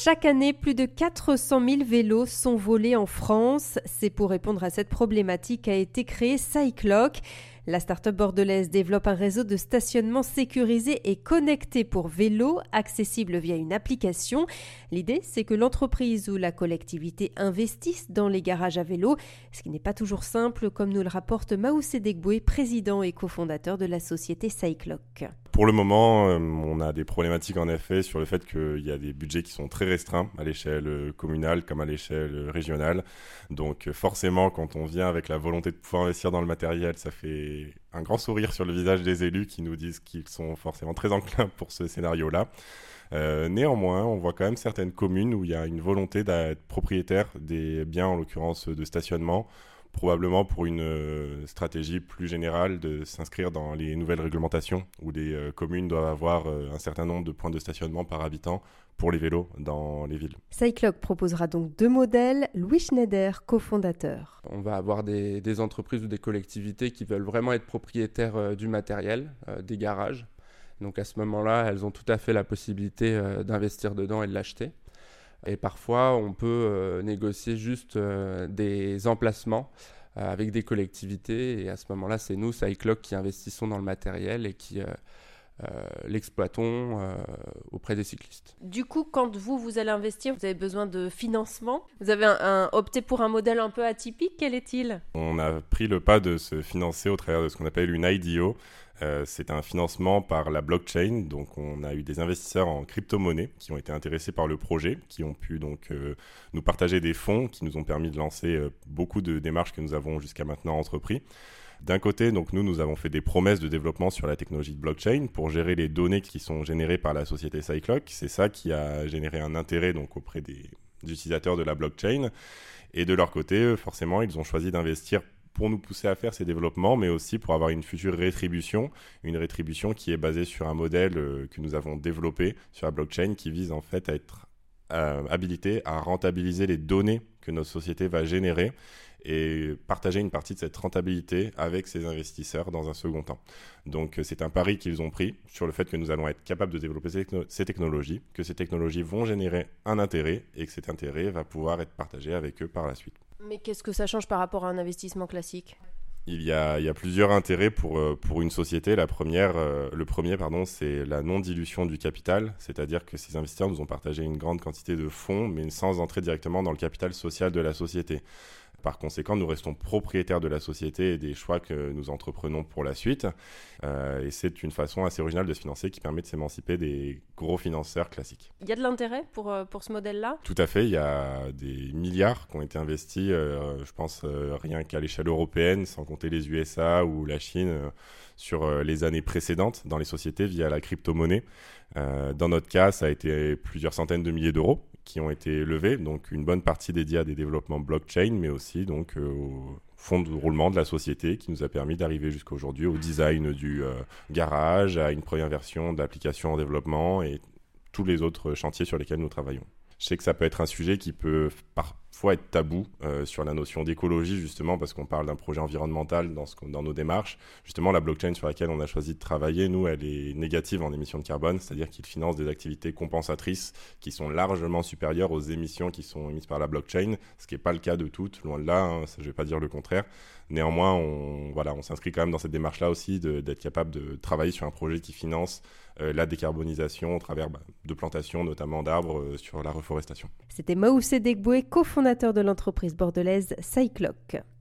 Chaque année, plus de 400 000 vélos sont volés en France. C'est pour répondre à cette problématique qu'a été créé Cycloc. La start-up bordelaise développe un réseau de stationnement sécurisé et connecté pour vélos, accessible via une application. L'idée, c'est que l'entreprise ou la collectivité investissent dans les garages à vélos, ce qui n'est pas toujours simple, comme nous le rapporte Maoussé Degboué, président et cofondateur de la société Cycloc. Pour le moment, euh, on a des problématiques en effet sur le fait qu'il y a des budgets qui sont très restreints à l'échelle communale comme à l'échelle régionale. Donc forcément, quand on vient avec la volonté de pouvoir investir dans le matériel, ça fait un grand sourire sur le visage des élus qui nous disent qu'ils sont forcément très enclins pour ce scénario-là. Euh, néanmoins, on voit quand même certaines communes où il y a une volonté d'être propriétaire des biens, en l'occurrence de stationnement, probablement pour une euh, stratégie plus générale de s'inscrire dans les nouvelles réglementations où les euh, communes doivent avoir euh, un certain nombre de points de stationnement par habitant pour les vélos dans les villes. Cycloc proposera donc deux modèles. Louis Schneider, cofondateur. On va avoir des, des, entreprises ou des collectivités qui veulent vraiment être propriétaires du matériel, des garages. Donc à ce moment-là, elles ont tout à fait la possibilité d'investir dedans et de l'acheter. Et parfois, on peut euh, négocier juste euh, des emplacements euh, avec des collectivités. Et à ce moment-là, c'est nous, Cycloc, qui investissons dans le matériel et qui l'exploitons auprès des cyclistes. Du coup, quand vous, vous allez investir, vous avez besoin de financement? Vous avez opté pour un modèle un peu atypique? Quel est-il? On a pris le pas de se financer au travers de ce qu'on appelle une IDO. Euh, c'est un financement par la blockchain. Donc, on a eu des investisseurs en crypto-monnaie qui ont été intéressés par le projet, qui ont pu donc euh, nous partager des fonds qui nous ont permis de lancer euh, beaucoup de démarches que nous avons jusqu'à maintenant entrepris. D'un côté, donc nous, nous avons fait des promesses de développement sur la technologie de blockchain pour gérer les données qui sont générées par la société Cycloc. C'est ça qui a généré un intérêt donc auprès des utilisateurs de la blockchain. Et de leur côté, forcément, ils ont choisi d'investir pour nous pousser à faire ces développements, mais aussi pour avoir une future rétribution, une rétribution qui est basée sur un modèle euh, que nous avons développé sur la blockchain qui vise en fait à être euh, habilité à rentabiliser les données que notre société va générer et partager une partie de cette rentabilité avec ses investisseurs dans un second temps. Donc euh, c'est un pari qu'ils ont pris sur le fait que nous allons être capables de développer ces, technologies, que ces technologies vont générer un intérêt et que cet intérêt va pouvoir être partagé avec eux par la suite. Mais qu'est-ce que ça change par rapport à un investissement classique? Il y, a, plusieurs intérêts pour, euh, une société. Euh, le premier, pardon, c'est la non-dilution du capital, c'est-à-dire que ces investisseurs nous ont partagé une grande quantité de fonds, mais sans entrer directement dans le capital social de la société. Par conséquent, nous restons propriétaires de la société et des choix que nous entreprenons pour la suite. Euh, et c'est une façon assez originale de se financer qui permet de s'émanciper des gros financeurs classiques. Il y a de l'intérêt pour, euh, pour ce modèle-là? Tout à fait. Il y a des milliards qui ont été investis, euh, je pense, rien qu'à l'échelle européenne, sans compter les USA ou la Chine, sur les années précédentes dans les sociétés via la crypto-monnaie. dans notre cas, ça a été plusieurs centaines de milliers d'euros qui ont été levés, donc une bonne partie dédiée à des développements blockchain, mais aussi donc euh, au fond de roulement de la société qui nous a permis d'arriver jusqu'à aujourd'hui au design du euh, garage, à une première version d'application en développement et tous les autres chantiers sur lesquels nous travaillons. Je sais que ça peut être un sujet qui peut parfois être tabou euh, sur la notion d'écologie, justement, parce qu'on parle d'un projet environnemental dans, ce, dans nos démarches. Justement, la blockchain sur laquelle on a choisi de travailler, nous, elle est négative en émissions de carbone, c'est-à-dire qu'il finance des activités compensatrices qui sont largement supérieures aux émissions qui sont émises par la blockchain, ce qui n'est pas le cas de toutes, loin de là, hein, je ne vais pas dire le contraire. Néanmoins, on, voilà, on s'inscrit quand même dans cette démarche-là aussi d'être capable de travailler sur un projet qui finance euh, la décarbonisation au travers bah, de plantations, notamment d'arbres, euh, sur la reforestation. C'était Maoussé Degboué, cofondateur de l'entreprise bordelaise Cycloc.